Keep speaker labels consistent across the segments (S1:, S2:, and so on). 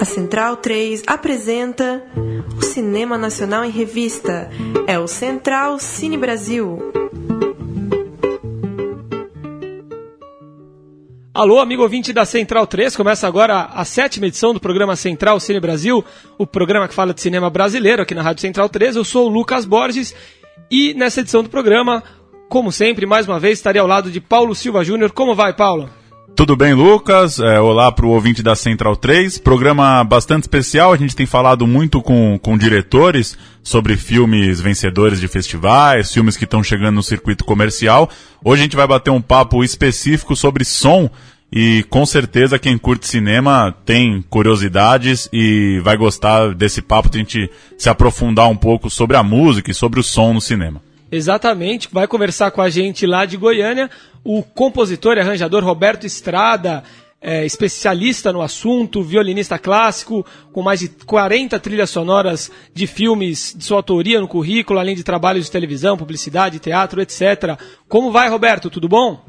S1: A Central 3 apresenta o Cinema Nacional em Revista. É o Central Cine Brasil.
S2: Alô, amigo ouvinte da Central 3, começa agora a sétima edição do programa Central Cine Brasil, o programa que fala de cinema brasileiro aqui na Rádio Central 3. Eu sou o Lucas Borges e nessa edição do programa, como sempre, mais uma vez, estarei ao lado de Paulo Silva Júnior. Como vai, Paulo?
S3: Tudo bem, Lucas? É, olá para o ouvinte da Central 3. Programa bastante especial. A gente tem falado muito com, com diretores sobre filmes vencedores de festivais, filmes que estão chegando no circuito comercial. Hoje a gente vai bater um papo específico sobre som. E com certeza quem curte cinema tem curiosidades e vai gostar desse papo de a gente se aprofundar um pouco sobre a música e sobre o som no cinema.
S2: Exatamente, vai conversar com a gente lá de Goiânia o compositor e arranjador Roberto Estrada, é, especialista no assunto, violinista clássico, com mais de 40 trilhas sonoras de filmes de sua autoria no currículo, além de trabalhos de televisão, publicidade, teatro, etc. Como vai, Roberto? Tudo bom?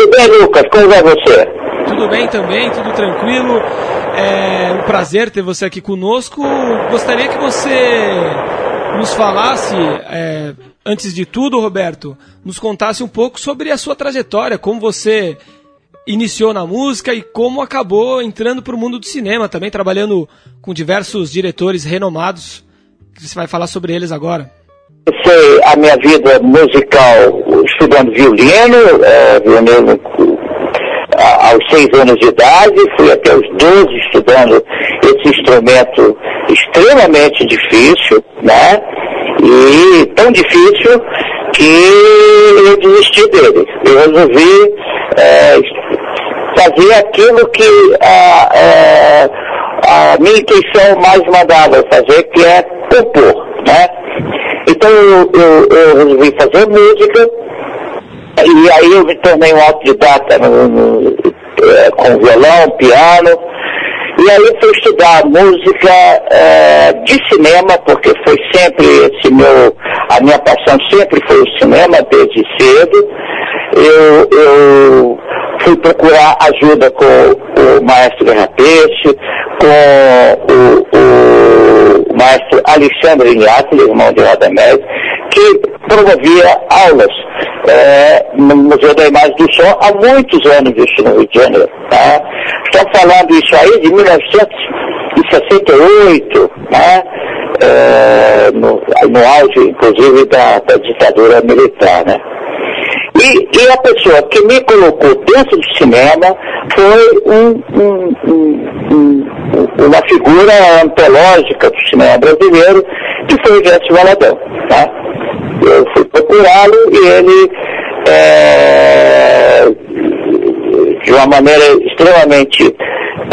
S4: Tudo bem, Lucas. Como vai você?
S2: Tudo bem também, tudo tranquilo. É um prazer ter você aqui conosco. Gostaria que você nos falasse, é, antes de tudo, Roberto, nos contasse um pouco sobre a sua trajetória, como você iniciou na música e como acabou entrando para o mundo do cinema, também trabalhando com diversos diretores renomados. Você vai falar sobre eles agora.
S4: Comecei a minha vida musical estudando violino, é, violino aos seis anos de idade, fui até os 12 estudando esse instrumento extremamente difícil, né? E tão difícil que eu desisti dele. Eu resolvi é, fazer aquilo que a, a, a, minha intuição mais mandava fazer, que é compor, né? Então eu, eu, eu resolvi fazer música, e aí eu me tornei um autodidata no, no, é, com violão, piano, e aí fui estudar música é, de cinema, porque foi sempre esse meu, a minha paixão sempre foi o cinema desde cedo. Eu, eu fui procurar ajuda com o maestro Guerra Peixe, com o, o maestro Alexandre Inhatli, irmão de Radamés, que promovia aulas é, no Museu da Imagem do Som há muitos anos isso no Rio de Janeiro. Tá? Estamos falando isso aí de 1968, né? É, no, no auge, inclusive, da, da ditadura militar. Né? E, e, a pessoa que me colocou dentro do cinema foi um, um, um, uma figura antológica do cinema brasileiro, que foi o Jesse Valadão. Tá? Eu fui procurá-lo e ele, é, de uma maneira extremamente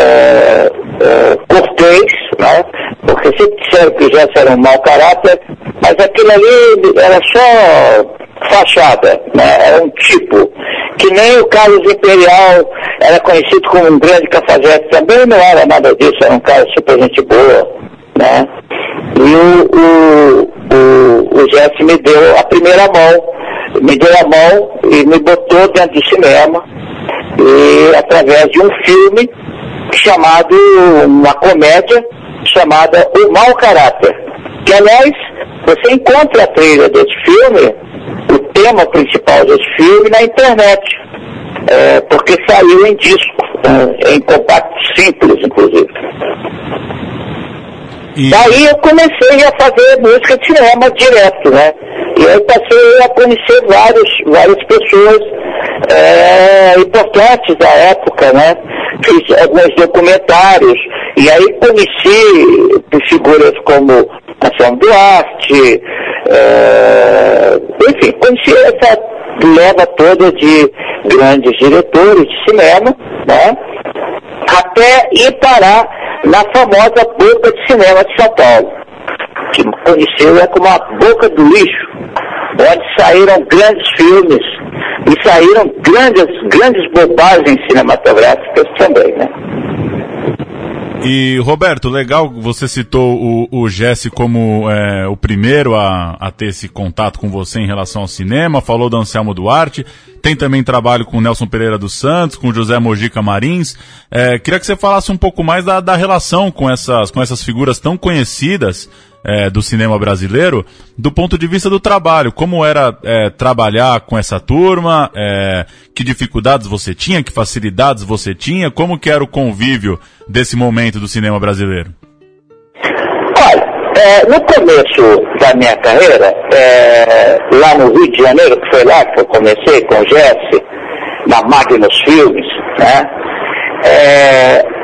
S4: é, é, cortês, né? porque sempre disseram que já era um mau caráter, mas aquilo ali era só fachada, né? era um tipo, que nem o Carlos Imperial era conhecido como um grande cafajeste, também não era nada disso, era um cara super gente boa, né? E o, o, o, o Jesse me deu a primeira mão, me deu a mão e me botou dentro do cinema, e através de um filme chamado, uma comédia chamada O Mau Caráter. Que aliás, você encontra a trilha desse filme, o tema principal desse filme na internet. É, porque saiu em disco, é, em compacto simples, inclusive. E... Daí eu comecei a fazer música de cinema direto, né? E aí passei a conhecer vários, várias pessoas é, importantes da época, né? Fiz alguns documentários, e aí conheci figuras como Nação Duarte, é, enfim, conheci essa leva toda de grandes diretores de cinema, né? Até ir parar na famosa boca de cinema de São Paulo, que conheceu é como a boca do lixo, onde saíram grandes filmes e saíram grandes, grandes bobagens cinematográficas também, né?
S3: E Roberto, legal, você citou o, o Jesse como é, o primeiro a, a ter esse contato com você em relação ao cinema, falou do Anselmo Duarte, tem também trabalho com Nelson Pereira dos Santos, com José Mojica Marins. É, queria que você falasse um pouco mais da, da relação com essas, com essas figuras tão conhecidas é, do cinema brasileiro do ponto de vista do trabalho. Como era é, trabalhar com essa turma, é, que dificuldades você tinha, que facilidades você tinha, como que era o convívio desse momento do cinema brasileiro?
S4: É, no começo da minha carreira, é, lá no Rio de Janeiro, que foi lá que eu comecei com o Jesse, na Magnus Filmes, né? É,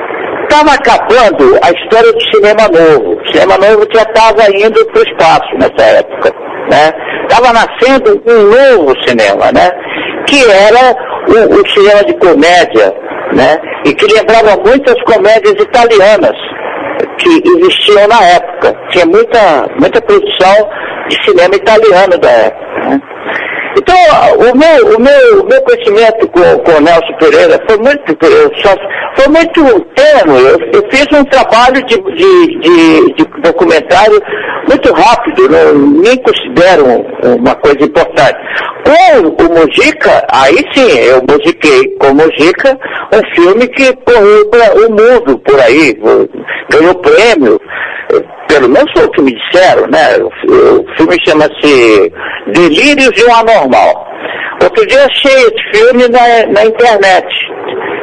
S4: estava acabando a história do cinema novo. O cinema novo já estava indo para o espaço nessa época. Né? Estava nascendo um novo cinema, né? que era o, o, cinema de comédia, né? e que lembrava muitas comédias italianas que existiam na época. Tinha muita, muita produção de cinema italiano da época. Né? Então, o meu, o meu, meu conhecimento com, com o Nelson Pereira foi muito, foi muito tênue. Eu, eu, fiz um trabalho de, de, de, de documentário muito rápido, não, nem considero uma coisa importante. Com o Mojica, aí sim, eu musiquei com o Mojica um filme que correu para o mundo por aí, ganhou prêmio pelo menos foi o que me disseram, né? O filme chama-se Delírios de um Anormal. Outro dia achei esse filme na, na internet.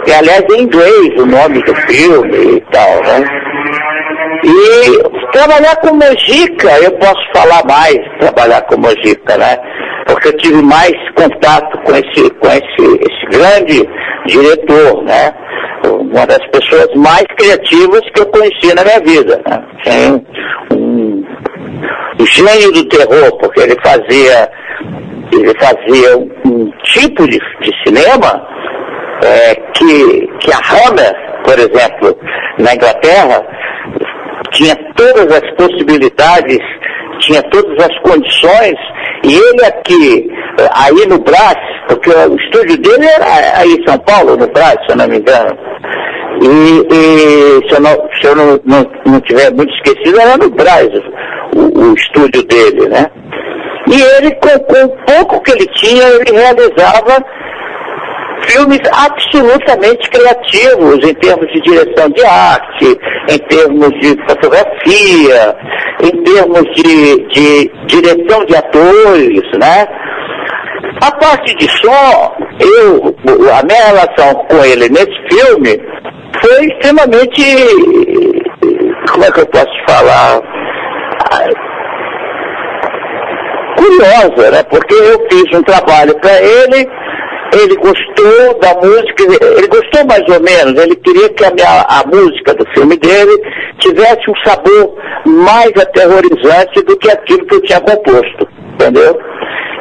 S4: E aliás em inglês o nome do filme e tal, né? E trabalhar com Mojica, eu posso falar mais, trabalhar com Mojica, né? Porque eu tive mais contato com esse, com esse, esse grande diretor, né? uma das pessoas mais criativas que eu conheci na minha vida. Né? Tem um, um gênio do terror, porque ele fazia, fazia um tipo de, de cinema é, que, que a Hammer, por exemplo, na Inglaterra, tinha todas as possibilidades, tinha todas as condições, e ele aqui, aí no Brás, porque o estúdio dele era aí em São Paulo, no Brás, se eu não me engano, e, e se eu, não, se eu não, não, não tiver muito esquecido, era no Braz, o, o estúdio dele, né? E ele, com, com o pouco que ele tinha, ele realizava filmes absolutamente criativos em termos de direção de arte, em termos de fotografia, em termos de, de direção de atores, né? A parte de som, eu, a minha relação com ele nesse filme foi extremamente, como é que eu posso falar, curiosa, né? Porque eu fiz um trabalho para ele, ele gostou da música, ele gostou mais ou menos, ele queria que a, minha, a música do filme dele tivesse um sabor mais aterrorizante do que aquilo que eu tinha composto, entendeu?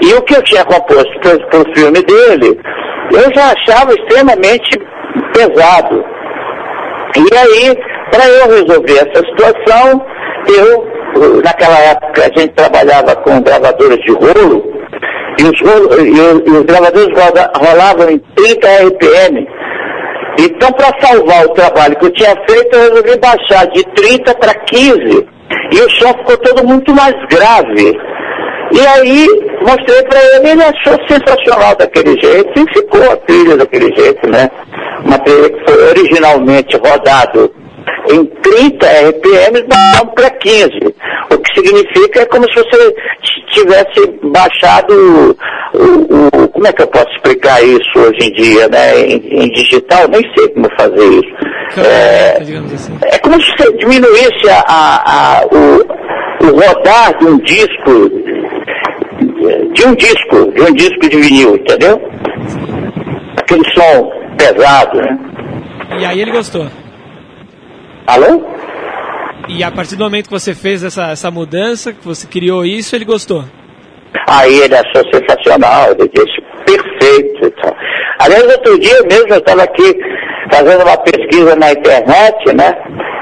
S4: E o que eu tinha composto para o filme dele, eu já achava extremamente pesado. E aí, para eu resolver essa situação, eu, naquela época, a gente trabalhava com gravadores de rolo, e os, e e os gravadores rolavam em 30 RPM. Então, para salvar o trabalho que eu tinha feito, eu resolvi baixar de 30 para 15. E o som ficou todo muito mais grave. E aí mostrei para ele, ele achou sensacional daquele jeito e ficou a trilha daquele jeito, né? Uma trilha que foi originalmente rodado em 30 RPM, baixamos para 15. O que significa é como se você tivesse baixado o, o, como é que eu posso explicar isso hoje em dia, né? Em, em digital, nem sei como fazer isso. É, assim. é como se você diminuísse a, a, a, o, o rodar de um disco de um disco, de um disco de vinil, entendeu? Aquele som pesado, né?
S2: E aí ele gostou.
S4: Alô?
S2: E a partir do momento que você fez essa, essa mudança, que você criou isso, ele gostou?
S4: Aí ele achou sensacional, ele disse perfeito e tal. Aliás, outro dia mesmo eu estava aqui fazendo uma pesquisa na internet, né?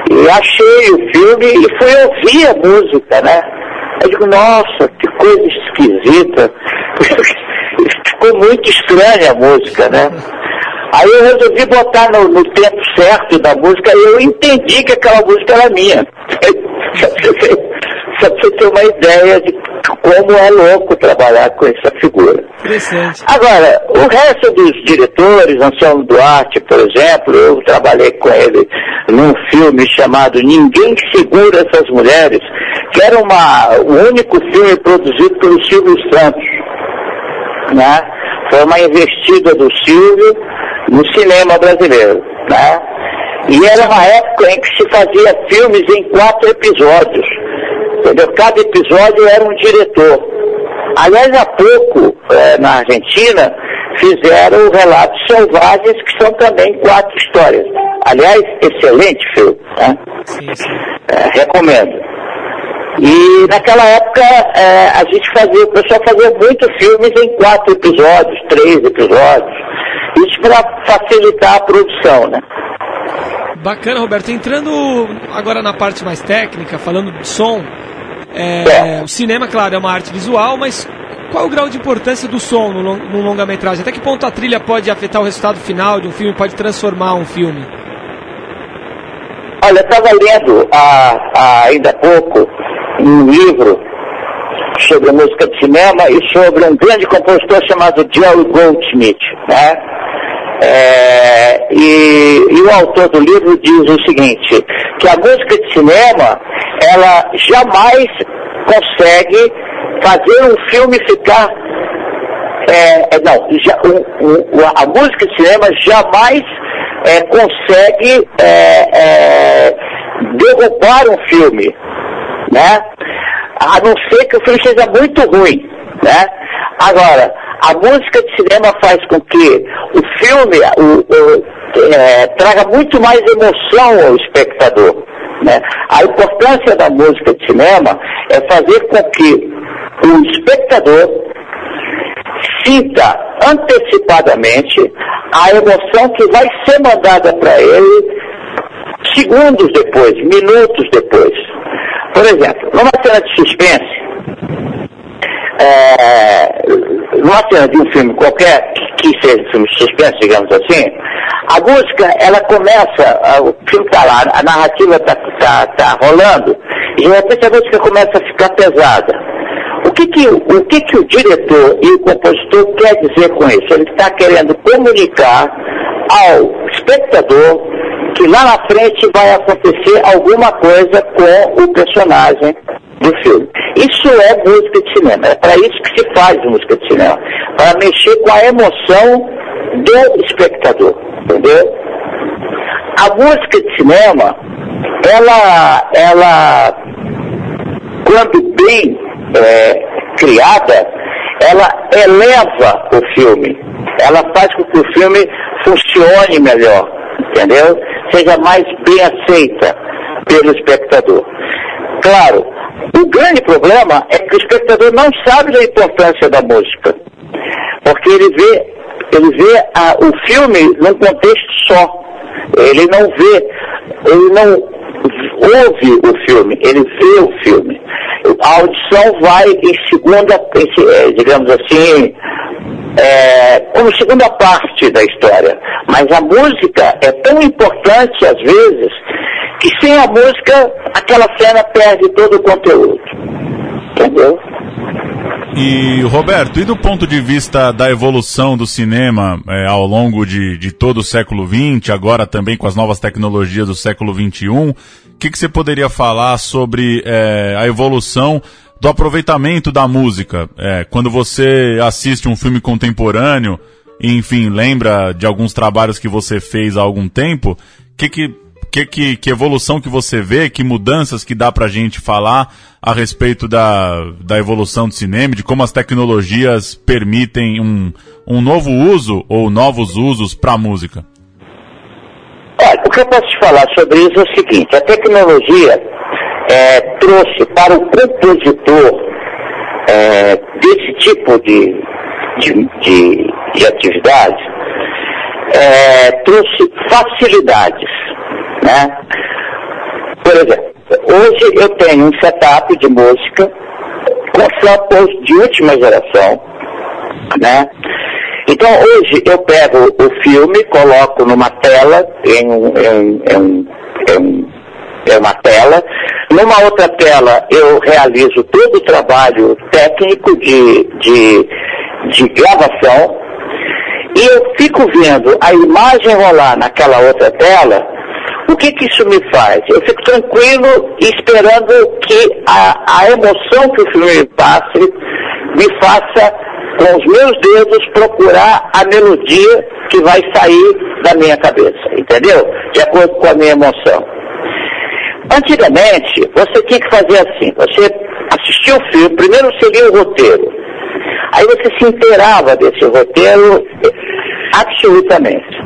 S4: E achei o filme e fui ouvir a música, né? Eu digo, nossa, que coisa esquisita. Ficou muito estranha a música, né? Aí eu resolvi botar no, no tempo certo da música, eu entendi que aquela música era minha. Só pra você ter uma ideia de como é louco trabalhar com essa figura. Agora, o resto dos diretores, Anselmo Duarte, por exemplo, eu trabalhei com ele num filme chamado Ninguém Segura Essas Mulheres, que era uma, o único filme produzido pelo Silvio Santos. Né? Foi uma investida do Silvio no cinema brasileiro. Né? E era uma época em que se fazia filmes em quatro episódios. Entendeu? Cada episódio era um diretor. Aliás, há pouco, é, na Argentina, fizeram Relatos Selvagens, que são também quatro histórias. Aliás, excelente filme. Né? Sim, sim. É, recomendo. E naquela época é, a gente fazia, o pessoal fazia muitos filmes em quatro episódios, três episódios. Para facilitar a produção, né?
S2: Bacana, Roberto. Entrando agora na parte mais técnica, falando de som, é, o cinema, claro, é uma arte visual, mas qual é o grau de importância do som no, no longa-metragem? Até que ponto a trilha pode afetar o resultado final de um filme, pode transformar um filme?
S4: Olha, eu estava lendo há, há ainda há pouco um livro sobre música de cinema e sobre um grande compositor chamado Jerry Goldsmith, né? É, e, e, o autor do livro diz o seguinte, que a música de cinema, ela jamais consegue fazer um filme ficar. É, é não, já, um, um, a música de cinema jamais é, consegue é, é, derrubar um filme, né? A não ser que o filme seja muito ruim, né? Agora, a música de cinema faz com que o filme o, o, é, traga muito mais emoção ao espectador. Né? A importância da música de cinema é fazer com que o espectador sinta antecipadamente a emoção que vai ser mandada para ele segundos depois, minutos depois. Por exemplo, numa cena de suspense, é, numa cena de um filme qualquer, que seja um filme de suspense, digamos assim, a música, ela começa, o filme está lá, a narrativa está tá, tá rolando, e de repente a música começa a ficar pesada. O que que, o que que o diretor e o compositor quer dizer com isso? Ele está querendo comunicar ao espectador que lá na frente vai acontecer alguma coisa com o personagem do filme. Isso é música de cinema, é para isso que se faz música de cinema, para mexer com a emoção do espectador, entendeu? A música de cinema, ela, ela quando bem é, criada, ela eleva o filme, ela faz com que o filme funcione melhor, entendeu? Seja mais bem aceita pelo espectador. Claro, o grande problema é que o espectador não sabe da importância da música, porque ele vê, ele vê a, o filme num contexto só. Ele não vê, ele não ouve o filme, ele vê o filme. A audição vai em segunda, é, digamos assim, é, como segunda parte da história. Mas a música é tão importante às vezes que sem a música aquela cena perde todo o conteúdo. Entendeu?
S3: E Roberto, e do ponto de vista da evolução do cinema é, ao longo de, de todo o século XX, agora também com as novas tecnologias do século XXI, o que, que você poderia falar sobre é, a evolução do aproveitamento da música? É, quando você assiste um filme contemporâneo, enfim, lembra de alguns trabalhos que você fez há algum tempo, que, que que, que, que evolução que você vê, que mudanças que dá pra gente falar a respeito da, da evolução do cinema, de como as tecnologias permitem um, um novo uso ou novos usos para a música?
S4: Olha, o que eu posso te falar sobre isso é o seguinte, a tecnologia é, trouxe para o compositor é, desse tipo de, de, de, de atividade, é, trouxe facilidades né? Por exemplo, hoje eu tenho um setup de música com samples de última geração, né? Então hoje eu pego o filme, coloco numa tela, em, em, em, em é uma tela. Numa outra tela eu realizo todo o trabalho técnico de, de, de gravação e eu fico vendo a imagem rolar naquela outra tela. O que, que isso me faz? Eu fico tranquilo esperando que a, a emoção que o filme me passe me faça com os meus dedos procurar a melodia que vai sair da minha cabeça, entendeu? De acordo com a minha emoção. Antigamente, você tinha que fazer assim, você assistia o filme, primeiro seria o roteiro. Aí você se inteirava desse roteiro absolutamente.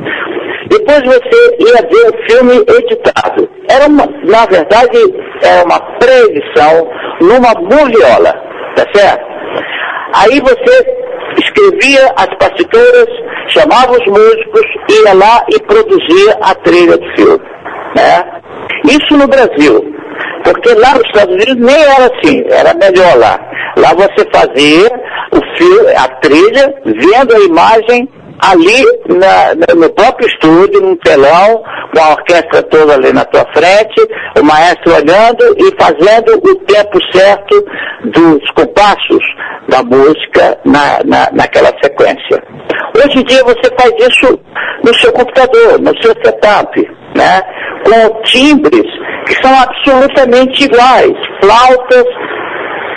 S4: Depois você ia ver o filme editado. Era uma, na verdade, era uma pré-edição numa moviola, tá certo? Aí você escrevia as partituras, chamava os músicos, ia lá e produzia a trilha do filme. Né? Isso no Brasil. Porque lá nos Estados Unidos nem era assim, era melhor lá. Lá você fazia o fio, a trilha, vendo a imagem ali na, no próprio estúdio, num telão, com a orquestra toda ali na tua frente, o maestro olhando e fazendo o tempo certo dos compassos da música na, na, naquela sequência. Hoje em dia você faz isso no seu computador, no seu setup, né? com timbres que são absolutamente iguais, flautas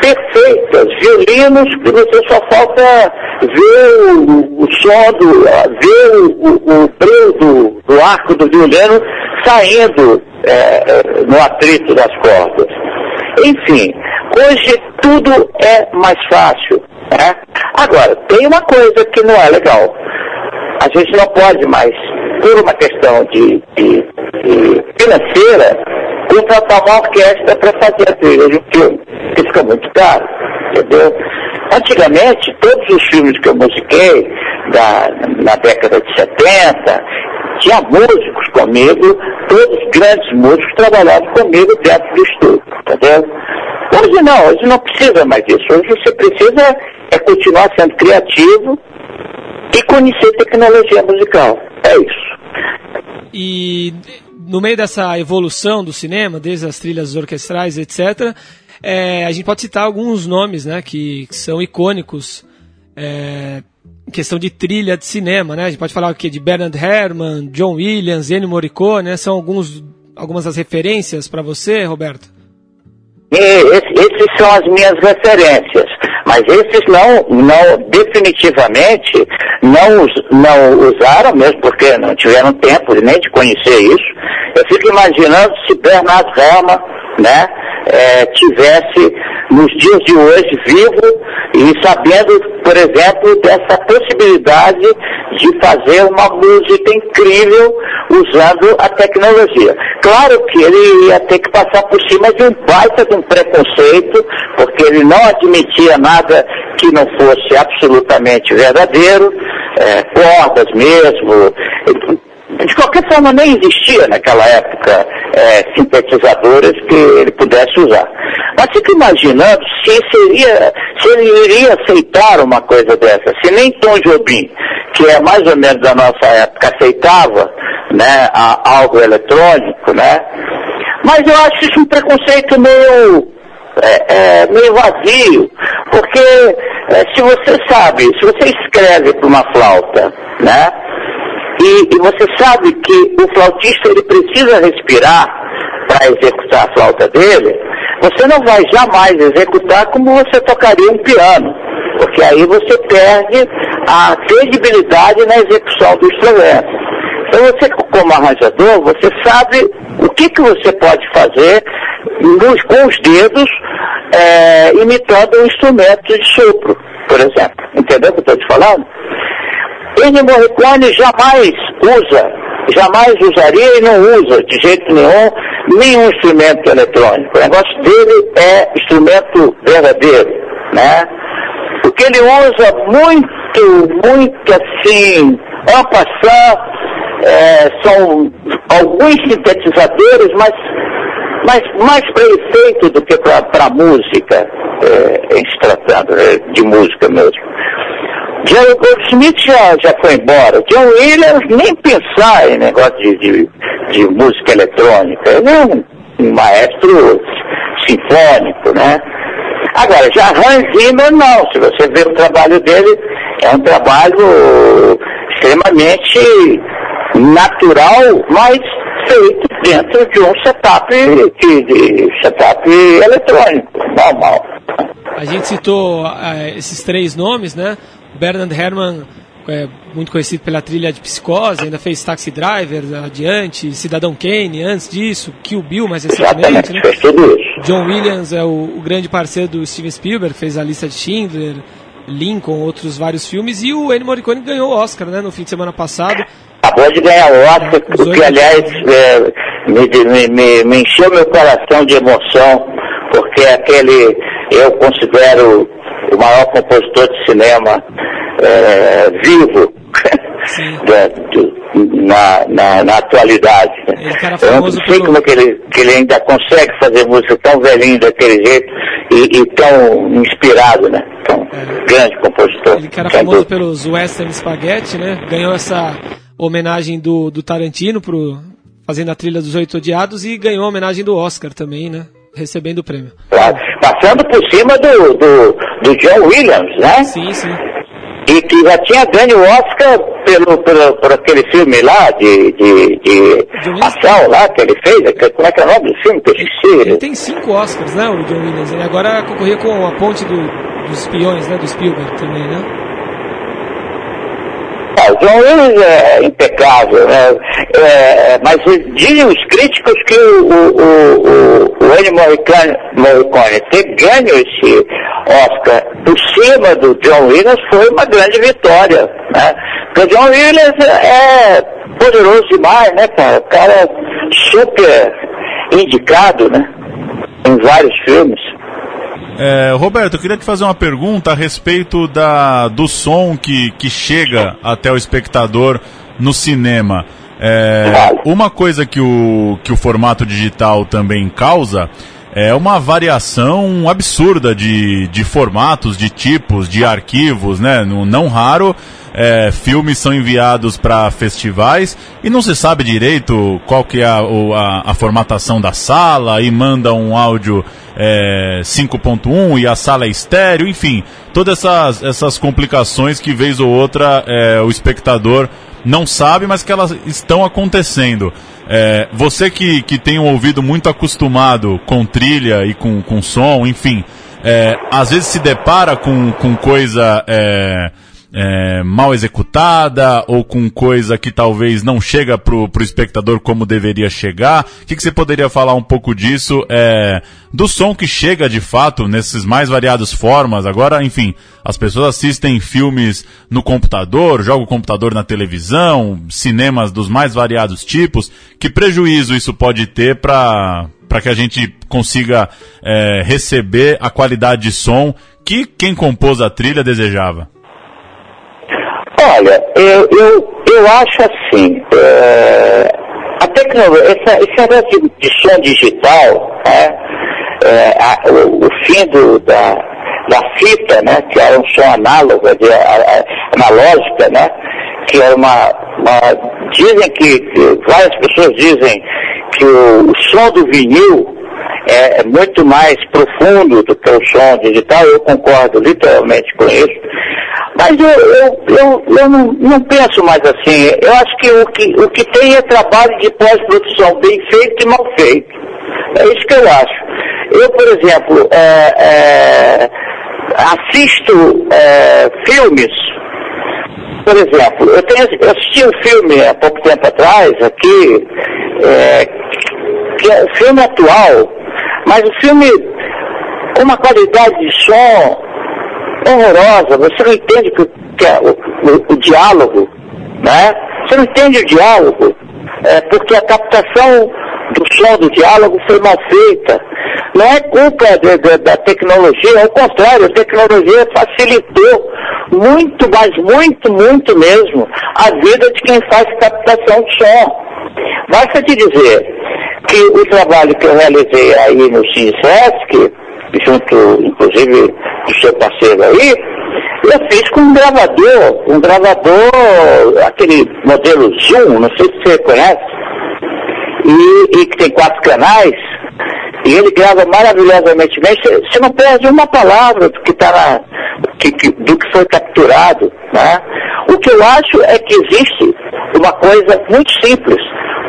S4: perfeitas, violinos que você só falta ver o, o som, do, ver o, o, o do, do, arco do violino saindo é, no atrito das cordas. Enfim, hoje tudo é mais fácil. Né? Agora, tem uma coisa que não é legal. A gente não pode mais, por uma questão de, de financeira, contratar uma orquestra para fazer a trilha de um filme, que fica muito caro, entendeu? Antigamente, todos os filmes que eu musiquei, da, na década de 70, tinha músicos comigo, todos os grandes músicos trabalhavam comigo dentro do estúdio, entendeu? Hoje não, hoje não precisa mais disso. Hoje você precisa é continuar sendo criativo e conhecer tecnologia musical. É isso.
S2: E no meio dessa evolução do cinema, desde as trilhas orquestrais, etc., é, a gente pode citar alguns nomes né, que, que são icônicos é, em questão de trilha de cinema. Né? A gente pode falar aqui de Bernard Herrmann, John Williams, Ennio Morricone, né? são alguns, algumas das referências para você, Roberto?
S4: esses são as minhas referências. Mas esses não, não definitivamente não, não usaram, mesmo porque não tiveram tempo nem de conhecer isso. Eu fico imaginando se Bernard Herrmann, né, é, tivesse nos dias de hoje vivo e sabendo, por exemplo, dessa possibilidade de fazer uma música incrível usando a tecnologia. Claro que ele ia ter que passar por cima de um baita de um preconceito, porque ele não admitia nada que não fosse absolutamente verdadeiro, é, cordas mesmo, de qualquer forma, nem existia naquela época é, sintetizadores que ele pudesse usar. Mas fico imaginando se, seria, se ele iria aceitar uma coisa dessa. Se nem Tom Jobim, que é mais ou menos da nossa época, aceitava né, a, algo eletrônico, né? Mas eu acho isso um preconceito meio, é, é, meio vazio, porque é, se você sabe, se você escreve para uma flauta, né? E, e você sabe que o flautista ele precisa respirar para executar a flauta dele, você não vai jamais executar como você tocaria um piano, porque aí você perde a credibilidade na execução do instrumento. Então você, como arranjador, você sabe o que, que você pode fazer nos, com os dedos, é, imitando um instrumento de sopro, por exemplo. Entendeu o que eu estou te falando? Ennio Morricone jamais usa, jamais usaria e não usa de jeito nenhum nenhum instrumento eletrônico. O negócio dele é instrumento verdadeiro, né? O que ele usa muito, muito assim, en passant, é, são alguns sintetizadores, mas, mas mais para efeito do que para música, é, se tratando é, de música mesmo. Jerry Goldsmith já, já foi embora. John Williams nem pensar em negócio de, de, de música eletrônica. Ele é um, um, maestro sinfônico, né? Agora, já Hans Zimmer não. Se você vê o trabalho dele, é um trabalho extremamente natural, mas feito dentro de um setup, de, de setup eletrônico, normal.
S2: A gente citou uh, esses três nomes, né? Bernard Herrmann, é, muito conhecido pela trilha de Psicose, ainda fez Taxi Driver adiante, Cidadão Kane antes disso, Kill Bill mais recentemente, né? John Williams é o, o, grande parceiro do Steven Spielberg, fez a lista de Schindler, Lincoln, outros vários filmes, e o Ennio Morricone ganhou o Oscar, né, no fim de semana passado.
S4: Acabou de ganhar o Oscar, é, o que aliás é, me, me, me encheu meu coração de emoção, porque aquele, eu considero o maior compositor de cinema é, vivo na, na, na, atualidade. Né? Eu não sei pelo... como é que ele, que ele ainda consegue fazer música tão velhinho daquele jeito e, e tão inspirado, né? Tão é. grande compositor.
S2: Ele que era famoso dúvida. pelos Western Spaghetti, né? Ganhou essa homenagem do, do Tarantino pro, fazendo a trilha dos Oito Odiados e ganhou a homenagem do Oscar também, né? Recebendo o prêmio.
S4: Claro. Passando por cima do, do, do John Williams, né?
S2: Sim, sim.
S4: E que já tinha ganho o Oscar pelo, pelo, por aquele filme lá de, de, de ação lá que ele fez. Como é que é o nome do filme?
S2: Esqueci. Ele tem cinco Oscars, né, o John Williams? Ele agora concorria com a ponte do, dos espiões, né, do Spielberg também, né?
S4: Ah, o John Williams é impecável, né? É, mas dizem os críticos que o, o, o, o Ennio Morricone, Morricone ter ganho esse Oscar por cima do John Williams foi uma grande vitória, né? Porque o John Williams é poderoso demais, né, cara? O cara é super indicado, né? Em vários filmes.
S3: É, Roberto, eu queria te fazer uma pergunta a respeito da, do som que, que chega até o espectador no cinema. É, uma coisa que o, que o formato digital também causa é uma variação absurda de, de formatos, de tipos, de arquivos, né? Não raro, é, filmes são enviados para festivais e não se sabe direito qual que é a, a, a formatação da sala e manda um áudio é, 5.1 e a sala é estéreo, enfim, todas essas, essas complicações que vez ou outra é, o espectador não sabe, mas que elas estão acontecendo. É, você que, que tem um ouvido muito acostumado com trilha e com, com som, enfim, é, às vezes se depara com, com coisa é, é, mal executada ou com coisa que talvez não chega pro, pro espectador como deveria chegar. O que, que você poderia falar um pouco disso? É, do som que chega de fato nesses mais variadas formas. Agora, enfim, as pessoas assistem filmes no computador, jogam o computador na televisão, cinemas dos mais variados tipos. Que prejuízo isso pode ter para para que a gente consiga é, receber a qualidade de som que quem compôs a trilha desejava?
S4: Olha, eu, eu, eu acho assim, é, a tecnologia, essa, esse negócio de, de som digital, né, é, a, o, o, fim do, da, da fita, né, que era um som análogo, de, a, a, analógica, né, que era uma, uma dizem que, que, várias pessoas dizem que o, o som do vinil é, é muito mais profundo do que o som digital, eu concordo literalmente com isso. Mas eu, eu, eu, eu não, não, penso mais assim. Eu acho que o que, o que tem é trabalho de pós-produção bem feito e mal feito. É isso que eu acho. Eu, por exemplo, é, é, assisto é, filmes. Por exemplo, eu, tenho, eu assisti um filme há pouco tempo atrás, aqui, é, que é um filme atual, mas o filme com uma qualidade de som horrorosa, você não entende é o, o, o, diálogo, né? Você não entende o diálogo, é, porque a captação do som do diálogo foi mal feita. Não é culpa de, de, da tecnologia, ao contrário, a tecnologia facilitou muito, mas muito, muito mesmo, a vida de quem faz captação de som. Basta te dizer que o trabalho que eu realizei aí no CINSESC, junto, inclusive, do seu parceiro aí, Eu fiz com um gravador, um gravador, aquele modelo Zoom, não sei se você conhece, e, e que tem quatro canais, e ele grava maravilhosamente bem, você não perde uma palavra do que, tá na, que, que, do que foi capturado. Né? O que eu acho é que existe uma coisa muito simples,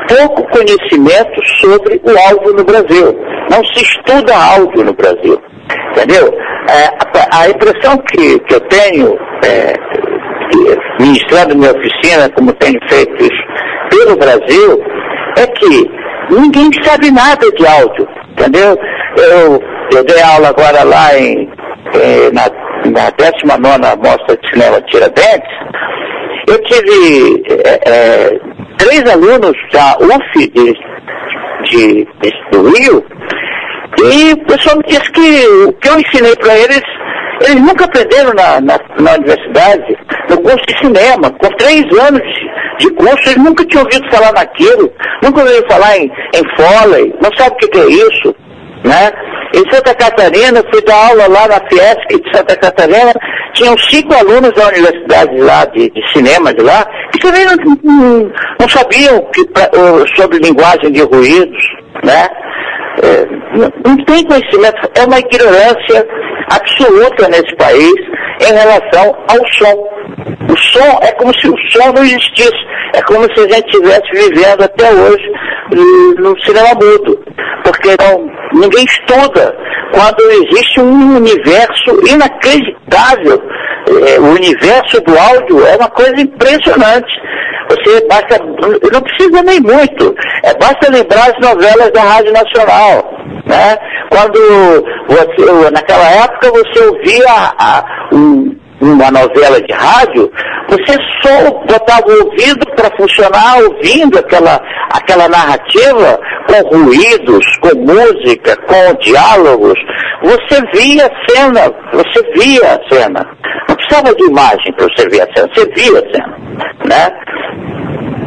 S4: pouco conhecimento sobre o áudio no Brasil. Não se estuda áudio no Brasil. Entendeu? É, a, a, impressão que, que eu tenho, é, ministrando minha oficina, como tenho feito pelo Brasil, é que ninguém sabe nada de áudio. Entendeu? Eu, eu dei aula agora lá em, em na, na 19 Mostra de Cinema Tiradentes. Eu tive é, é, três alunos da UF de, de, de, do Rio e o pessoal me disse que o que eu ensinei para eles, eles nunca aprenderam na, na, na, universidade, no curso de cinema. Com três anos de, de curso, eles nunca tinham ouvido falar naquilo, nunca ouviram falar em, em Foley, não sabe o que, que é isso. Né? Em Santa Catarina, fui dar aula lá na Fiesc de Santa Catarina, tinham cinco alunos da universidade lá, de, de cinema de lá, que também não, não, sabiam que, pra, sobre linguagem de ruídos, né? É, não tem conhecimento, é uma ignorância absoluta nesse país em relação ao som. O som é como se o som não existisse, é como se a gente estivesse vivendo até hoje no cinema mudo, ninguém estuda quando existe um universo inacreditável. É, o universo do áudio é uma coisa impressionante. Você basta, não precisa nem muito, é, basta lembrar as novelas da Rádio Nacional. Né? Quando você, naquela época você ouvia a, um, uma novela de rádio, você só botava o ouvido para funcionar ouvindo aquela, aquela narrativa com ruídos, com música, com diálogos. Você via a cena, você via a cena. Não precisava de imagem para você ver a cena, você via a cena. Né?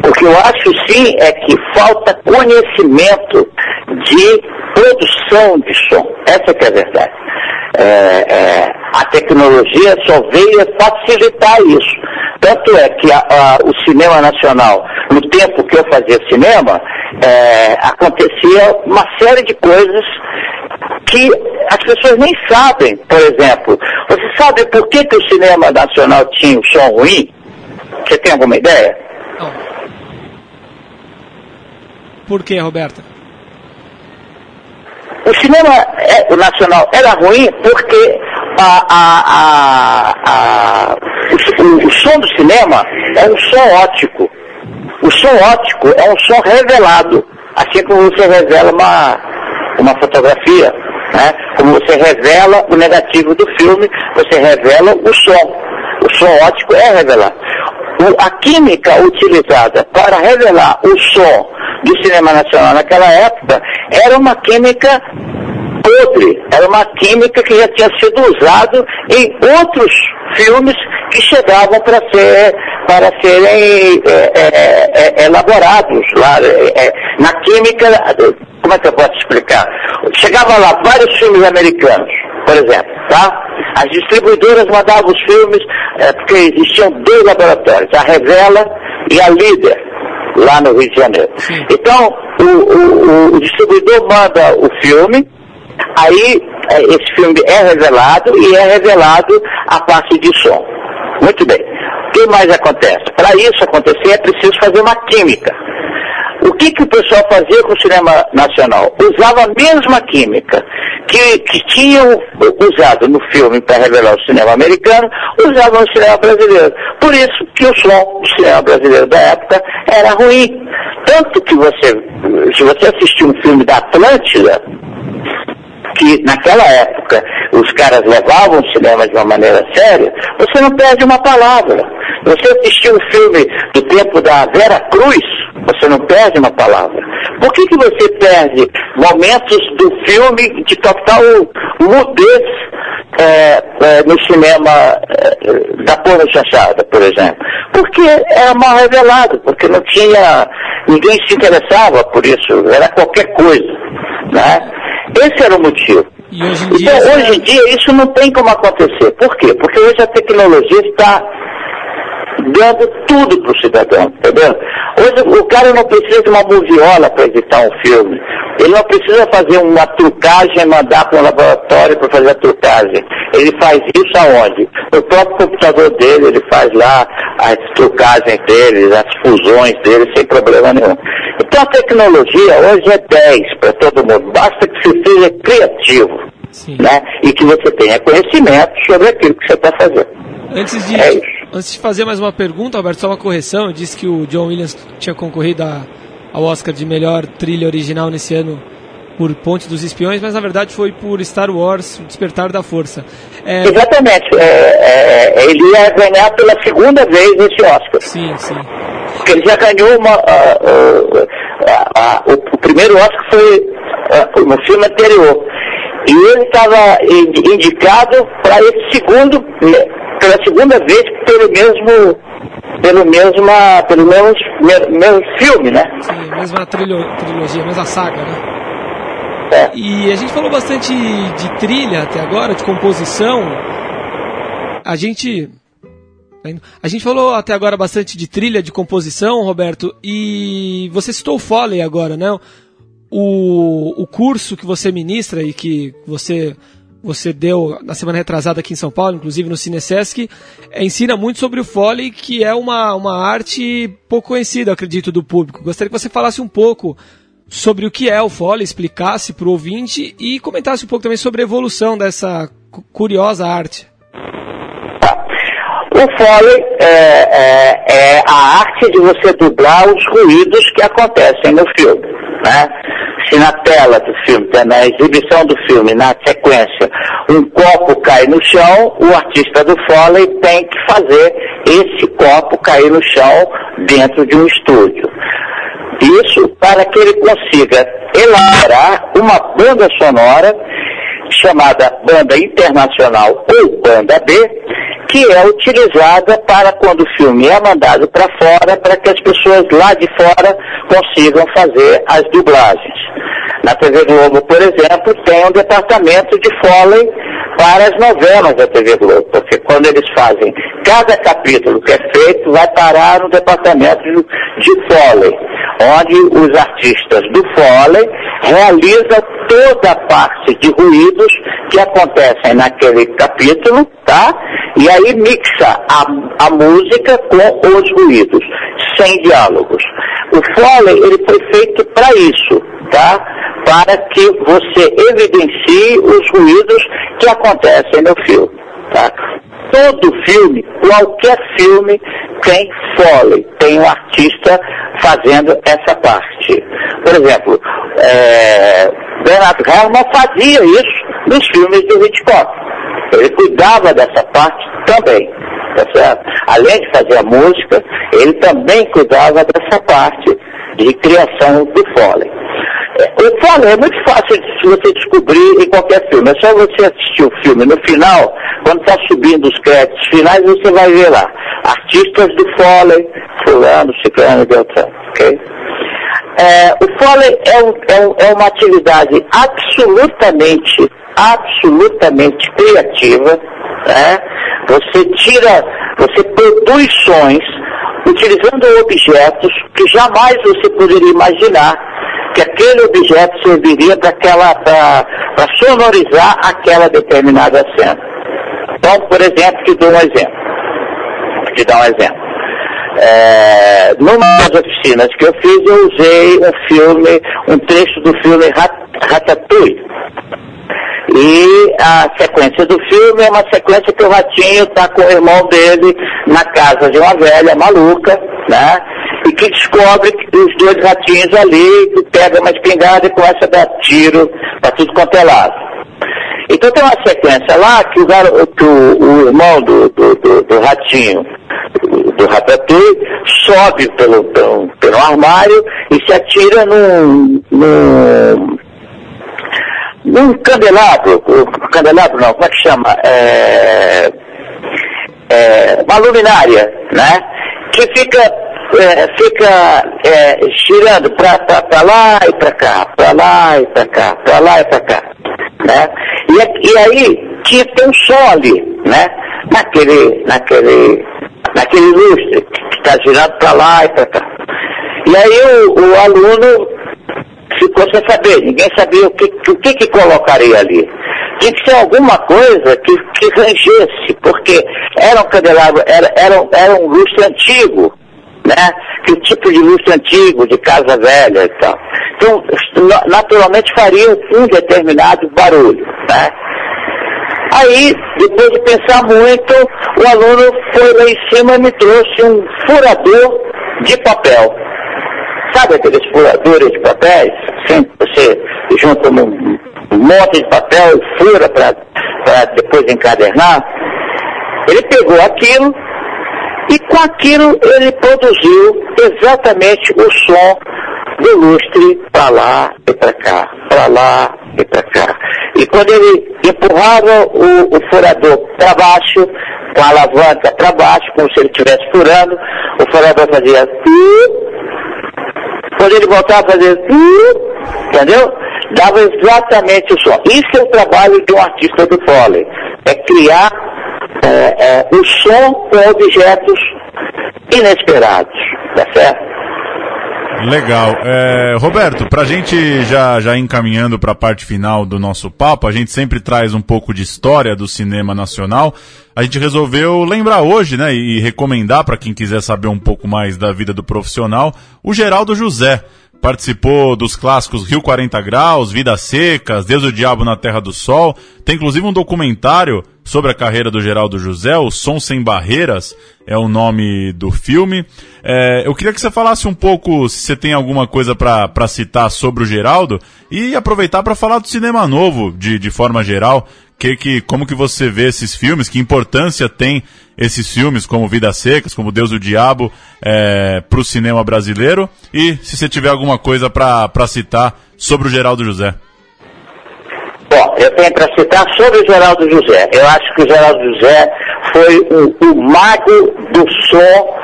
S4: O que eu acho sim é que falta conhecimento de produção de som. Essa que é a verdade. É, é, a tecnologia só veio facilitar isso. Tanto é que a, a, o cinema nacional, no tempo que eu fazia cinema, é, acontecia uma série de coisas que as pessoas nem sabem. Por exemplo, você sabe por que, que o cinema nacional tinha um som ruim? Você tem alguma ideia? Não.
S2: Por que, Roberta?
S4: O cinema é, o nacional era ruim porque a, a, a, o, o, som do cinema é um som ótico. O som ótico é um som revelado, assim como você revela uma, uma fotografia. Né? Como você revela o negativo do filme, você revela o som. O som ótico é revelado. A química utilizada para revelar o som do cinema nacional naquela época era uma química podre, era uma química que já tinha sido usada em outros filmes que chegavam para ser para serem é, é, é, elaborados lá é, na química. Como é que eu posso explicar? Chegava lá vários filmes americanos, por exemplo, tá? As distribuidoras mandavam os filmes é, porque existiam dois laboratórios, a Revela e a Líder lá no Rio de Janeiro. Então, o, o, o distribuidor manda o filme, aí é, esse filme é revelado e é revelado a parte de som. Muito bem. O que mais acontece? Para isso acontecer é preciso fazer uma química. O que, que o pessoal fazia com o cinema nacional? Usava a mesma química que, que tinham usado no filme para revelar o cinema americano, usavam no cinema brasileiro. Por isso que o som do cinema brasileiro da época era ruim. Tanto que você, se você assistir um filme da Atlântida, que naquela época os caras levavam o cinema de uma maneira séria, você não perde uma palavra. Você assistiu um filme do tempo da Vera Cruz, você não perde uma palavra. Por que, que você perde momentos do filme de total mudez é, é, no cinema é, da porra chanchada, por exemplo? Porque era mal revelado, porque não tinha. ninguém se interessava por isso, era qualquer coisa. Né? Esse era o motivo.
S2: Hoje
S4: Então,
S2: dia. essa-
S4: hoje em dia, isso não tem como acontecer. Por quê? Porque hoje a tecnologia está dando tudo para o cidadão, entendeu? Hoje o cara não precisa de uma moviola para editar um filme. Ele não precisa fazer uma trucagem e mandar para um laboratório para fazer a trucagem. Ele faz isso aonde? No próprio computador dele, ele faz lá as trucagens dele, as fusões dele, sem problema nenhum. Então a tecnologia hoje é 10 para todo mundo. Basta que você seja criativo
S2: Sim.
S4: né? E que você tenha conhecimento sobre aquilo que você está fazendo.
S2: Antes de,
S4: É isso.
S2: Antes de fazer mais uma pergunta, Alberto, só uma correção. Eu disse que o John Williams tinha concorrido a- ao Oscar de melhor trilha original nesse ano por Ponte dos Espiões, mas na verdade foi por Star Wars, o Despertar da Força. É,
S4: Exatamente. É, é, ele ia ganhar pela segunda vez esse Oscar.
S2: sim, sim.
S4: Porque ele já ganhou uma. ah, o, o primeiro Oscar foi ah, no filme anterior. E ele estava indi- indicado para esse segundo, né, pela segunda vez pelo mesmo. Pelo mesma, pelo mesmo, me- mesmo filme, né?
S2: Sim, mesma trilho, trilogia, mesma saga, né?
S4: É.
S2: E a gente falou bastante de trilha até agora, de composição. A gente. A gente falou até agora bastante de trilha, de composição, Roberto, e você citou o Foley agora, né? O, o curso que você ministra e que você, você deu na semana retrasada aqui em São Paulo, inclusive no Cinesesc, é, ensina muito sobre o Foley, que é uma, uma arte pouco conhecida, acredito, do público. Gostaria que você falasse um pouco sobre o que é o Foley, explicasse para o ouvinte e comentasse um pouco também sobre a evolução dessa cu- curiosa arte.
S4: O Foley é, é- é a arte de você dublar os ruídos que acontecem no filme. Né? Se na tela do filme, tá, na exibição do filme, na sequência, um copo cai no chão, o artista do Foley tem que fazer esse copo cair no chão dentro de um estúdio. Isso para que ele consiga elaborar uma banda sonora chamada Banda Internacional ou Banda B, que é utilizada para quando o filme é mandado para fora, para que as pessoas lá de fora consigam fazer as dublagens. Na TV Globo, por exemplo, tem um departamento de Foley para as novelas da TV Globo, porque quando eles fazem cada capítulo que é feito, vai parar no departamento de Foley, onde os artistas do Foley realizam toda a parte de ruídos que acontecem naquele capítulo, tá? E aí mixa a, a música com os ruídos, sem diálogos. O Foley, ele foi feito para isso, tá? Para que você evidencie os ruídos que acontecem no filme, tá? Todo filme, qualquer filme, tem Foley, tem um artista fazendo essa parte. Por exemplo, é, Bernard Herrmann fazia isso nos filmes do Hitchcock. Ele cuidava dessa parte também. Tá certo? Além de fazer a música, ele também cuidava dessa parte de criação do Foley. É, O Foley é muito fácil de você descobrir em qualquer filme. É só você assistir o filme. No final, quando está subindo os créditos finais, você vai ver lá. Artistas do Foley, fulano, ciclano, beltrano, ok? É, o Foley é, um- é um- é uma atividade absolutamente, absolutamente criativa. Né? Você tira, você produz sons utilizando objetos que jamais você poderia imaginar que aquele objeto serviria para sonorizar aquela determinada cena. Então, por exemplo, te dou um exemplo. Te dar um exemplo. É, numa das oficinas que eu fiz, eu usei um filme, um trecho do filme Rat- Ratatouille. E a sequência do filme é uma sequência que o ratinho está com o irmão dele na casa de uma velha maluca, né? E que descobre os dois ratinhos ali, que pega uma espingarda e começa a dar tiro para tudo quanto é lado. Então tem uma sequência lá que o, que o- o irmão do, do- do- do ratinho, do, Ratatouille, sobe pelo, pelo, pelo armário e se atira num, num, num candelabro, candelabro não, como é que chama? É, é, uma luminária, né? Que fica, é, fica é, girando para lá e para cá, para lá e para cá, para lá e para cá, né? E, e aí tinha que ter um som ali, né? Naquele, naquele, naquele lustre que está girando para lá e para cá. E aí o, o, aluno ficou sem saber, ninguém sabia o que, o que, que colocaria ali. Tinha que ser alguma coisa que, que rangesse, porque era um candelabro, era, era, era um lustre antigo, né? Que tipo de lustre antigo, de casa velha e tal. Então, naturalmente faria um determinado barulho, né? Aí, depois de pensar muito, o aluno foi lá em cima e me trouxe um furador de papel. Sabe aqueles furadores de papéis? Sim, você junta um monte de papel e fura para depois encadernar. Ele pegou aquilo e com aquilo ele produziu exatamente o som do lustre para lá e para cá, para lá e para cá. E quando ele empurrava o, o furador para baixo, com a alavanca para baixo, como se ele estivesse furando, o furador fazia quando ele voltava a fazer entendeu? Dava exatamente o som. Isso é o trabalho de um artista do Foley. É criar é, é, o som com objetos inesperados, tá certo?
S3: Legal. É, Roberto, para a gente já, já encaminhando para a parte final do nosso papo, a gente sempre traz um pouco de história do cinema nacional. A gente resolveu lembrar hoje, né, e recomendar para quem quiser saber um pouco mais da vida do profissional, o Geraldo José. Participou dos clássicos Rio 40 Graus, Vidas Secas, Deus o Diabo na Terra do Sol. Tem inclusive um documentário sobre a carreira do Geraldo José, O Som Sem Barreiras é o nome do filme. É, eu queria que você falasse um pouco, se você tem alguma coisa para citar sobre o Geraldo, e aproveitar para falar do cinema novo, de, de forma geral. Que, que, como que você vê esses filmes, que importância tem esses filmes, como Vidas Secas, como Deus e o Diabo, é, para o cinema brasileiro, e se você tiver alguma coisa para citar sobre o Geraldo José.
S4: Bom, eu tenho para citar sobre o Geraldo José. Eu acho que o Geraldo José foi o, o mago do som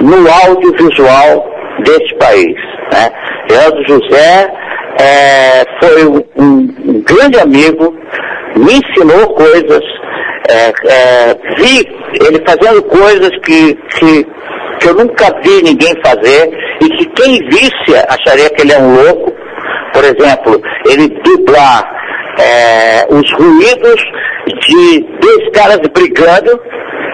S4: no audiovisual desse país. Né? Geraldo José é, foi um, um, grande amigo, me ensinou coisas, é, é, vi ele fazendo coisas que, que, que eu nunca vi ninguém fazer e que quem visse acharia que ele é um louco. Por exemplo, ele dublar é, os ruídos de dois caras brigando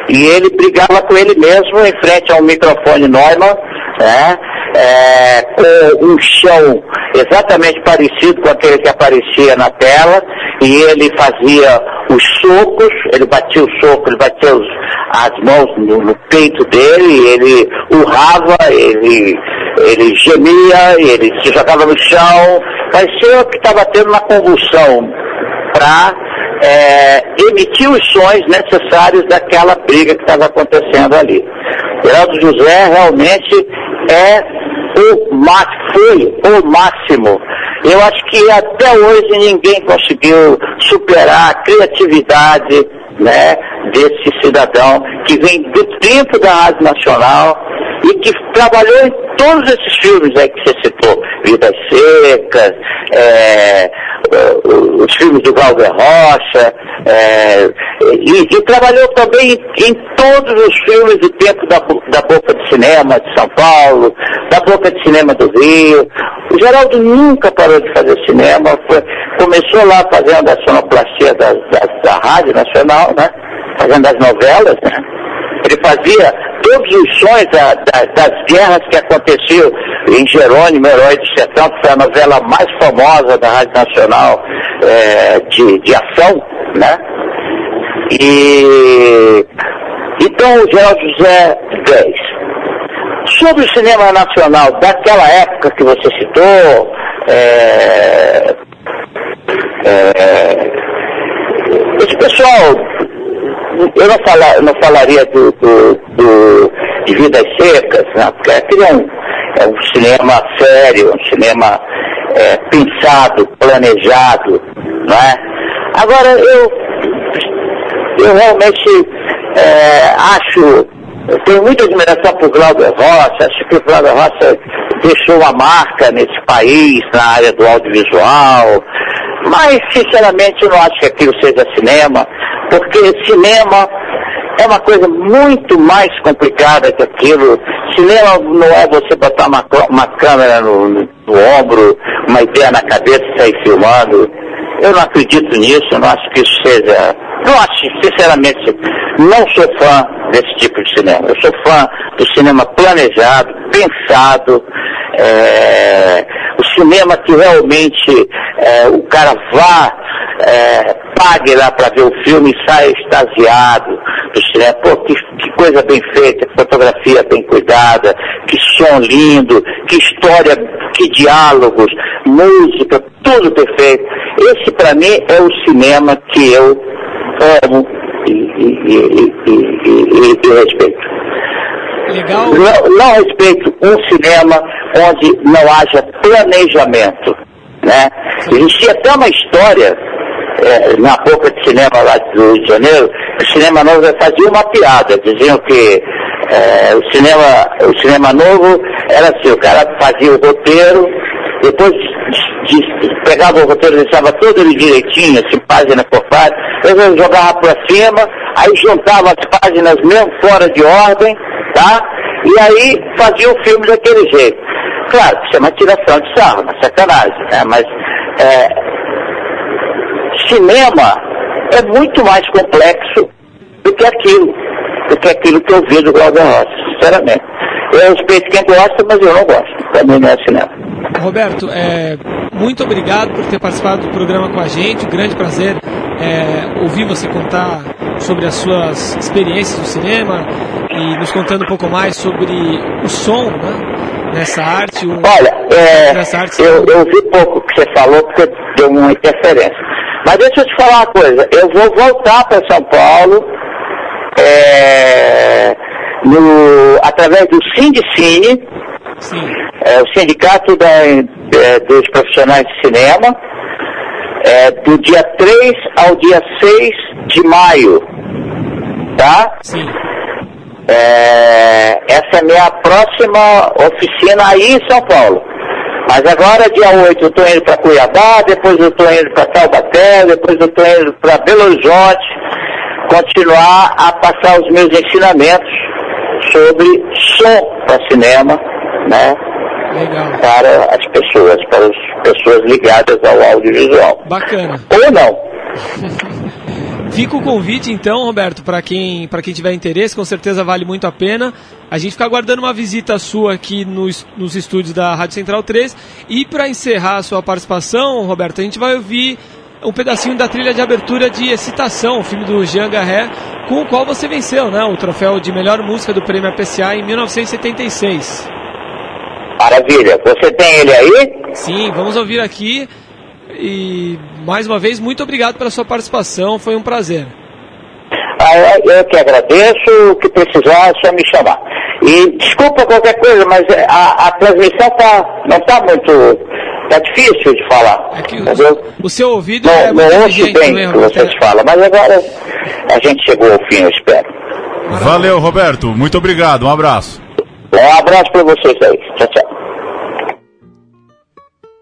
S4: e ele brigava com ele mesmo em frente a um microfone Neumann, né, é, com um chão exatamente parecido com aquele que aparecia na tela, e ele fazia os socos, ele batia o soco, ele batia os, as mãos no, no, peito dele, ele urrava, ele, ele gemia, ele se jogava no chão, parecia que estava tendo uma convulsão para é, emitir os sons necessários daquela briga que estava acontecendo ali. Geraldo José realmente é o foi o máximo. Eu acho que até hoje ninguém conseguiu superar a criatividade né, desse cidadão que vem do tempo da Rádio Nacional e que trabalhou em todos esses filmes aí que você citou, Vidas Secas, é, os filmes do Glauber Rocha, é, e, e, trabalhou também em, todos os filmes do tempo da, da Boca de Cinema de São Paulo, da Boca de Cinema do Rio. O Geraldo nunca parou de fazer cinema, foi, começou lá fazendo a sonoplastia da, da, da Rádio Nacional, né? fazendo as novelas, né? Ele fazia todos os sons da, da, das guerras que aconteciam em Jerônimo, Herói do Sertão, que foi a novela mais famosa da Rádio Nacional é, de, de ação, né? E então o Geraldo José 10. Sobre o cinema nacional daquela época que você citou, é, é, esse pessoal eu não, fala, não falaria do, do, do, de Vidas Secas, né? porque aquele é um, é um cinema sério, um cinema é, pensado, planejado, não é? Agora, eu, eu realmente é, acho, eu tenho muita admiração por Glauber Rocha, acho que o Glauber Rocha deixou uma marca nesse país, na área do audiovisual, Mas, sinceramente, eu não acho que aquilo seja cinema, porque cinema é uma coisa muito mais complicada que aquilo. Cinema não é você botar uma, uma câmera no, no, no ombro, uma ideia na cabeça e sair filmando. Eu não acredito nisso, não acho que isso seja. Não acho, sinceramente, não sou fã desse tipo de cinema. Eu sou fã do cinema planejado, pensado, é, o cinema que realmente é, o cara vá, é, pague lá para ver o filme e saia extasiado do cinema. Pô, que, que coisa bem feita, que fotografia bem cuidada, que som lindo, que história, que diálogos, música, tudo perfeito. Esse para mim é o cinema que eu amo e, e, e, e respeito.
S2: Legal.
S4: Não, não respeito um cinema onde não haja planejamento. Né? Existia até uma história é, na boca de cinema lá do Rio de Janeiro, o cinema novo fazia uma piada, diziam que é, o, cinema, o cinema novo era assim, o cara fazia o roteiro, depois de, de, pegava o roteiro, deixava todo ele direitinho, assim, página por página, depois jogava para cima, aí juntava as páginas mesmo fora de ordem, tá? E aí fazia o filme daquele jeito. Claro, isso é uma tiração de sarro, uma sacanagem, né? Mas é, cinema é muito mais complexo do que aquilo, do que aquilo que eu vi do Glauber Rossi, sinceramente. Eu respeito quem gosta, mas eu não gosto. Mim não é cinema.
S2: Roberto, é, muito obrigado por ter participado do programa com a gente. Um grande prazer é, ouvir você contar sobre as suas experiências no cinema e nos contando um pouco mais sobre o som né, nessa arte. O,
S4: Olha, é,
S2: nessa arte
S4: eu, eu vi pouco que você falou porque deu uma interferência. Mas deixa eu te falar uma coisa. Eu vou voltar para São Paulo é, no, através do Sindicine, é, o Sindicato da, é, dos Profissionais de Cinema, é, do dia 3 ao dia 6 de maio. Tá?
S2: Sim.
S4: É, essa é a minha próxima oficina aí em São Paulo. Mas agora, dia 8, eu estou indo para Cuiabá, depois eu estou indo para Taubaté, depois eu estou indo para Belo Horizonte, continuar a passar os meus ensinamentos sobre som para cinema, né?
S2: Legal.
S4: Para as pessoas, para as pessoas ligadas ao audiovisual.
S2: Bacana.
S4: Ou não.
S2: Fica o convite então, Roberto, para quem, quem tiver interesse, com certeza vale muito a pena. A gente fica aguardando uma visita sua aqui nos, nos estúdios da Rádio Central 3. E para encerrar a sua participação, Roberto, a gente vai ouvir um pedacinho da trilha de abertura de Excitação, o filme do Jean Garret, com o qual você venceu né, o troféu de melhor música do Prêmio APCA em 1976.
S4: Maravilha. Você tem ele aí?
S2: Sim, vamos ouvir aqui. E mais uma vez, muito obrigado pela sua participação, foi um prazer.
S4: Ah, eu que agradeço, o que precisar é só me chamar. E desculpa qualquer coisa, mas a, a transmissão tá, não está muito. Tá difícil de falar.
S2: É o, o seu ouvido
S4: Não,
S2: é muito
S4: não ouço bem
S2: né,
S4: o que
S2: Roberto?
S4: vocês falam, mas agora a gente chegou ao fim, eu espero.
S3: Valeu, Roberto. Muito obrigado. Um abraço.
S4: Um abraço para vocês aí. Tchau, tchau.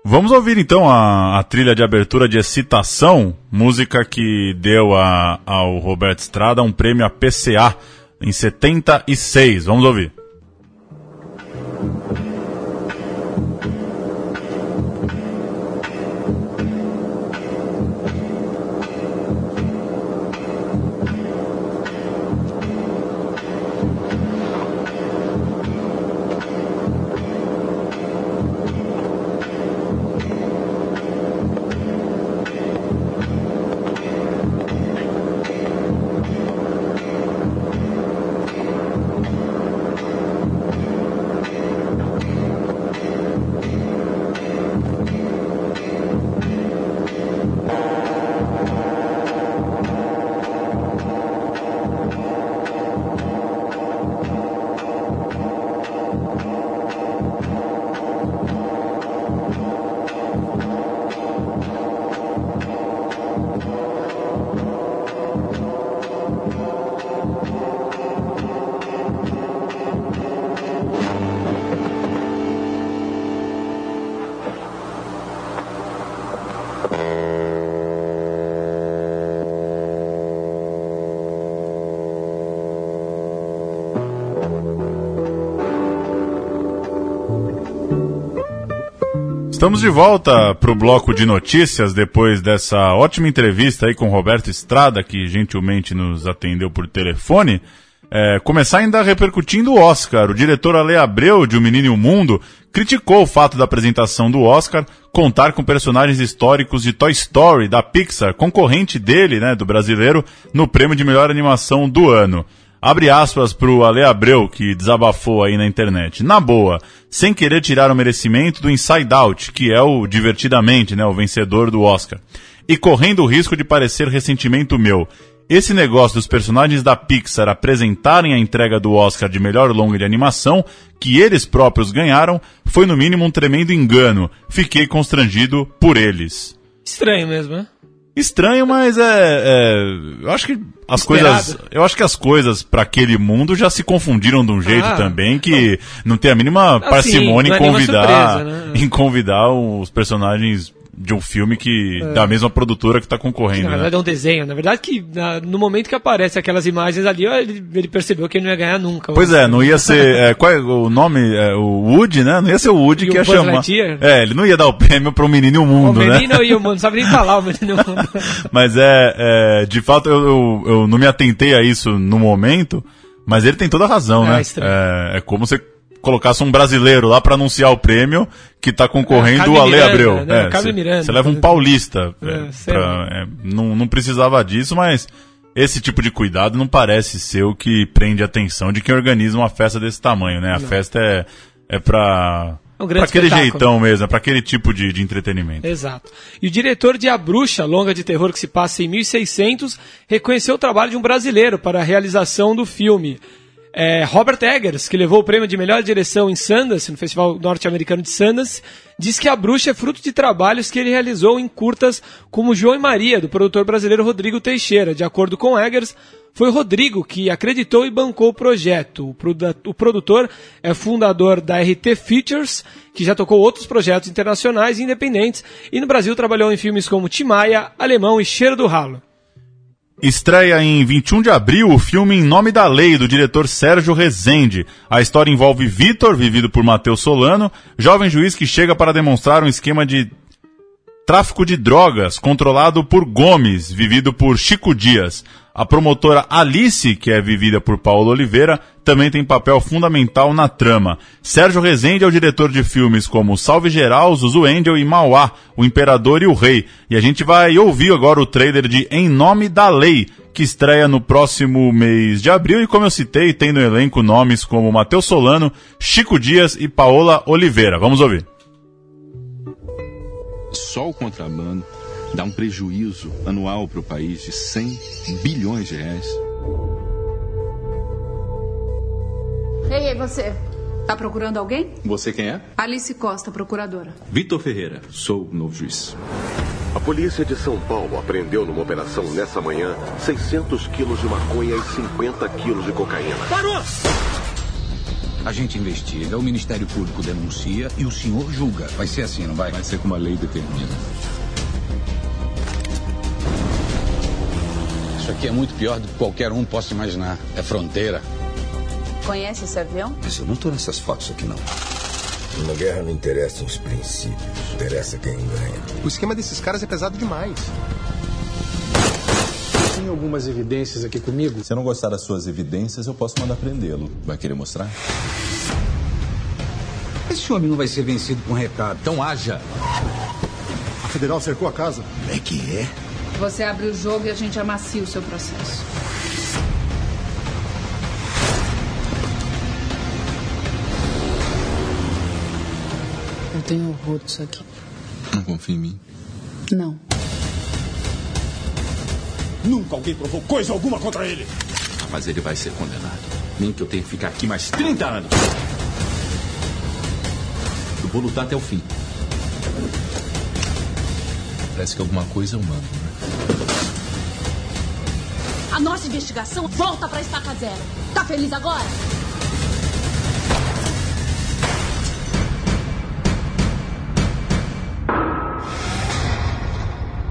S3: Vamos ouvir então a, a trilha de abertura de Excitação, música que deu a, ao Roberto Estrada um prêmio APCA em 76. Vamos ouvir. Estamos de volta para o bloco de notícias depois dessa ótima entrevista aí com Roberto Estrada, que gentilmente nos atendeu por telefone. É, começar ainda repercutindo o Oscar. O diretor Ale Abreu, de O Menino e o Mundo, criticou o fato da apresentação do Oscar contar com personagens históricos de Toy Story, da Pixar, concorrente dele, né, do brasileiro, no prêmio de melhor animação do ano. Abre aspas pro Ale Abreu, que desabafou aí na internet. Na boa, sem querer tirar o merecimento do Inside Out, que é o Divertidamente, né, o vencedor do Oscar. E correndo o risco de parecer ressentimento meu. Esse negócio dos personagens da Pixar apresentarem a entrega do Oscar de melhor longa de animação, que eles próprios ganharam, foi no mínimo um tremendo engano. Fiquei constrangido por eles.
S2: Estranho mesmo, né?
S3: Estranho, mas é, é, eu acho que as
S2: Esperado.
S3: coisas, eu acho que as coisas para aquele mundo já se confundiram de um jeito
S2: Ah,
S3: também que não tem a mínima parcimônia
S2: não
S3: em
S2: é
S3: convidar,
S2: surpresa, né?
S3: em convidar os personagens de um filme que da mesma produtora que tá concorrendo,
S2: Na
S3: né?
S2: verdade é um desenho. Na verdade que na- no momento que aparece aquelas imagens ali, ele, ele percebeu que ele não ia ganhar nunca.
S3: Pois é, não ia ser. é, qual é o nome? É, o Woody, né? Não ia ser o Woody
S2: E
S3: que
S2: o
S3: ia
S2: Buzz
S3: chamar.
S2: Lightyear?
S3: É, ele não ia dar o prêmio pro menino e o
S2: O
S3: mundo, né?
S2: menino e o mundo, não sabe nem falar o menino e o mundo.
S3: Mas é, é, de fato, eu, eu, eu não me atentei a isso no momento, mas ele tem toda a razão,
S2: É,
S3: né? É, é como se colocasse um brasileiro lá pra anunciar o prêmio que tá concorrendo o Ale
S2: Miranda,
S3: Abreu.
S2: né?
S3: É,
S2: Carmen
S3: cê-
S2: Miranda,
S3: Você leva um
S2: por
S3: paulista.
S2: É,
S3: é, pra- é, não, não precisava disso, mas esse tipo de cuidado não parece ser o que prende a atenção de quem organiza uma festa desse tamanho, né? A festa é, é pra,
S2: É um
S3: pra aquele jeitão mesmo, é pra aquele tipo de, de entretenimento.
S2: Exato. E o diretor de A Bruxa, longa de terror que se passa em 1600, reconheceu o trabalho de um brasileiro para a realização do filme. É, Robert Eggers, que levou o prêmio de melhor direção em Sundance, no Festival Norte-Americano de Sundance, diz que A Bruxa é fruto de trabalhos que ele realizou em curtas como João e Maria, do produtor brasileiro Rodrigo Teixeira. De acordo com Eggers, foi Rodrigo que acreditou e bancou o projeto. O produtor é fundador da RT Features, que já tocou outros projetos internacionais e independentes, e no Brasil trabalhou em filmes como Timaya, Alemão e Cheiro do Ralo.
S3: Estreia em 21 de abril o filme Em Nome da Lei, do diretor Sérgio Rezende. A história envolve Vitor, vivido por Matheus Solano, jovem juiz que chega para demonstrar um esquema de tráfico de drogas controlado por Gomes, vivido por Chico Dias. A promotora Alice, que é vivida por Paulo Oliveira, também tem papel fundamental na trama. Sérgio Rezende é o diretor de filmes como Salve Geral, Zuzu Angel e Mauá, O Imperador e o Rei. E a gente vai ouvir agora o trailer de Em Nome da Lei, que estreia no próximo mês de abril e como eu citei, tem no elenco nomes como Matheus Solano, Chico Dias e Paola Oliveira. Vamos ouvir.
S5: Só o contrabando dá um prejuízo anual para o país de 100 bilhões de reais.
S6: Ei, ei, você. Tá procurando alguém?
S5: Você quem é?
S6: Alice Costa, procuradora.
S5: Vitor Ferreira, sou o novo juiz.
S7: A polícia de São Paulo apreendeu numa operação nessa manhã 600 quilos de maconha e 50 quilos de cocaína.
S8: A gente investiga, o Ministério Público denuncia e o senhor julga. Vai ser assim, não vai?
S5: Vai ser como a lei determina.
S8: Isso aqui é muito pior do que qualquer um possa imaginar. É fronteira.
S6: Conhece esse avião?
S8: Mas eu não tô nessas fotos aqui, não.
S9: Na guerra não interessam os princípios, interessa quem ganha.
S10: O esquema desses caras é pesado demais. Tem algumas evidências aqui comigo?
S11: Se eu não gostar das suas evidências, eu posso mandar prendê-lo. Vai querer mostrar?
S8: Esse homem não vai ser vencido com recado. Então haja.
S10: A federal cercou a casa.
S8: É que é?
S6: Você abre o jogo e a gente amacia o seu processo. Eu tenho horror disso aqui.
S5: Não confia em mim.
S6: Não.
S10: Nunca alguém provou coisa alguma contra ele.
S5: Mas ele vai ser condenado. Nem que eu tenha que ficar aqui mais 30 anos. Eu vou lutar até o fim. Parece que alguma coisa eu mando, né?
S6: A nossa investigação volta pra estaca zero. Tá feliz agora?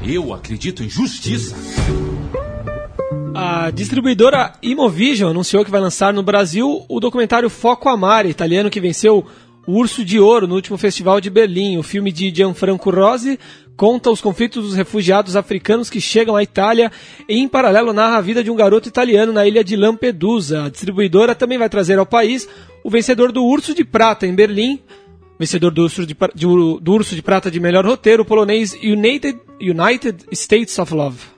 S5: Eu acredito em justiça.
S2: A distribuidora Imovision anunciou que vai lançar no Brasil o documentário Foco Amare, italiano que venceu o Urso de Ouro no último festival de Berlim. O filme de Gianfranco Rosi conta os conflitos dos refugiados africanos que chegam à Itália e, em paralelo, narra a vida de um garoto italiano na ilha de Lampedusa. A distribuidora também vai trazer ao país o vencedor do Urso de Prata em Berlim, vencedor do Urso de, do Urso de Prata de melhor roteiro, o polonês United, United States of Love.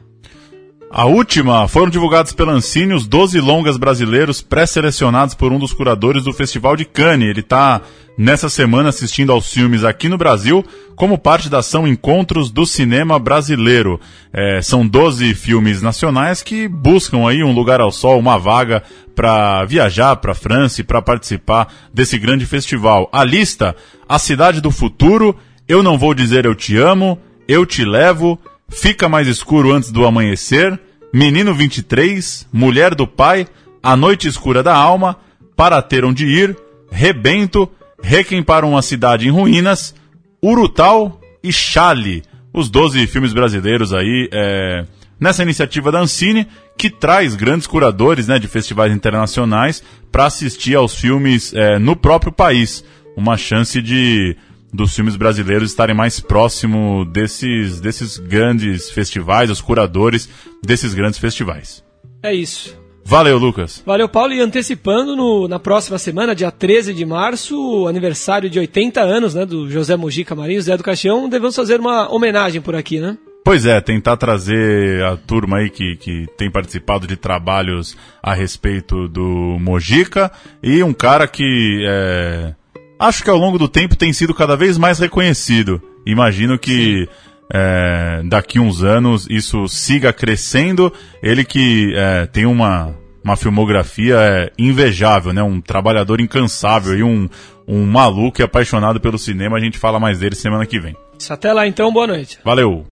S3: A última foram divulgados pela Ancine os 12 longas brasileiros pré-selecionados por um dos curadores do Festival de Cannes. Ele está nessa semana assistindo aos filmes aqui no Brasil como parte da ação Encontros do Cinema Brasileiro. É, são 12 filmes nacionais que buscam aí um lugar ao sol, uma vaga para viajar para a França e para participar desse grande festival. A lista: A Cidade do Futuro, Eu Não Vou Dizer Eu Te Amo, Eu Te Levo, Fica Mais Escuro Antes do Amanhecer, Menino 23, Mulher do Pai, A Noite Escura da Alma, Para Ter Onde Ir, Rebento, Requiem para uma Cidade em Ruínas, Urutau e Chale. Os 12 filmes brasileiros aí é, nessa iniciativa da Ancine, que traz grandes curadores né, de festivais internacionais para assistir aos filmes é, no próprio país. Uma chance de dos filmes brasileiros estarem mais próximo desses, desses grandes festivais, os curadores desses grandes festivais.
S2: É isso.
S3: Valeu, Lucas.
S2: Valeu, Paulo. E antecipando, no, na próxima semana, dia 13 de março, o aniversário de 80 anos né, do José Mojica Marinho, Zé do Caixão, devemos fazer uma homenagem por aqui, né?
S3: Pois é, tentar trazer a turma aí que, que tem participado de trabalhos a respeito do Mojica e um cara que é, acho que ao longo do tempo tem sido cada vez mais reconhecido. Imagino que é, daqui uns anos isso siga crescendo. Ele que é, tem uma, uma filmografia é, invejável, né? Um trabalhador incansável e um, um maluco e apaixonado pelo cinema. A gente fala mais dele semana que vem.
S2: Até lá então, boa noite.
S3: Valeu!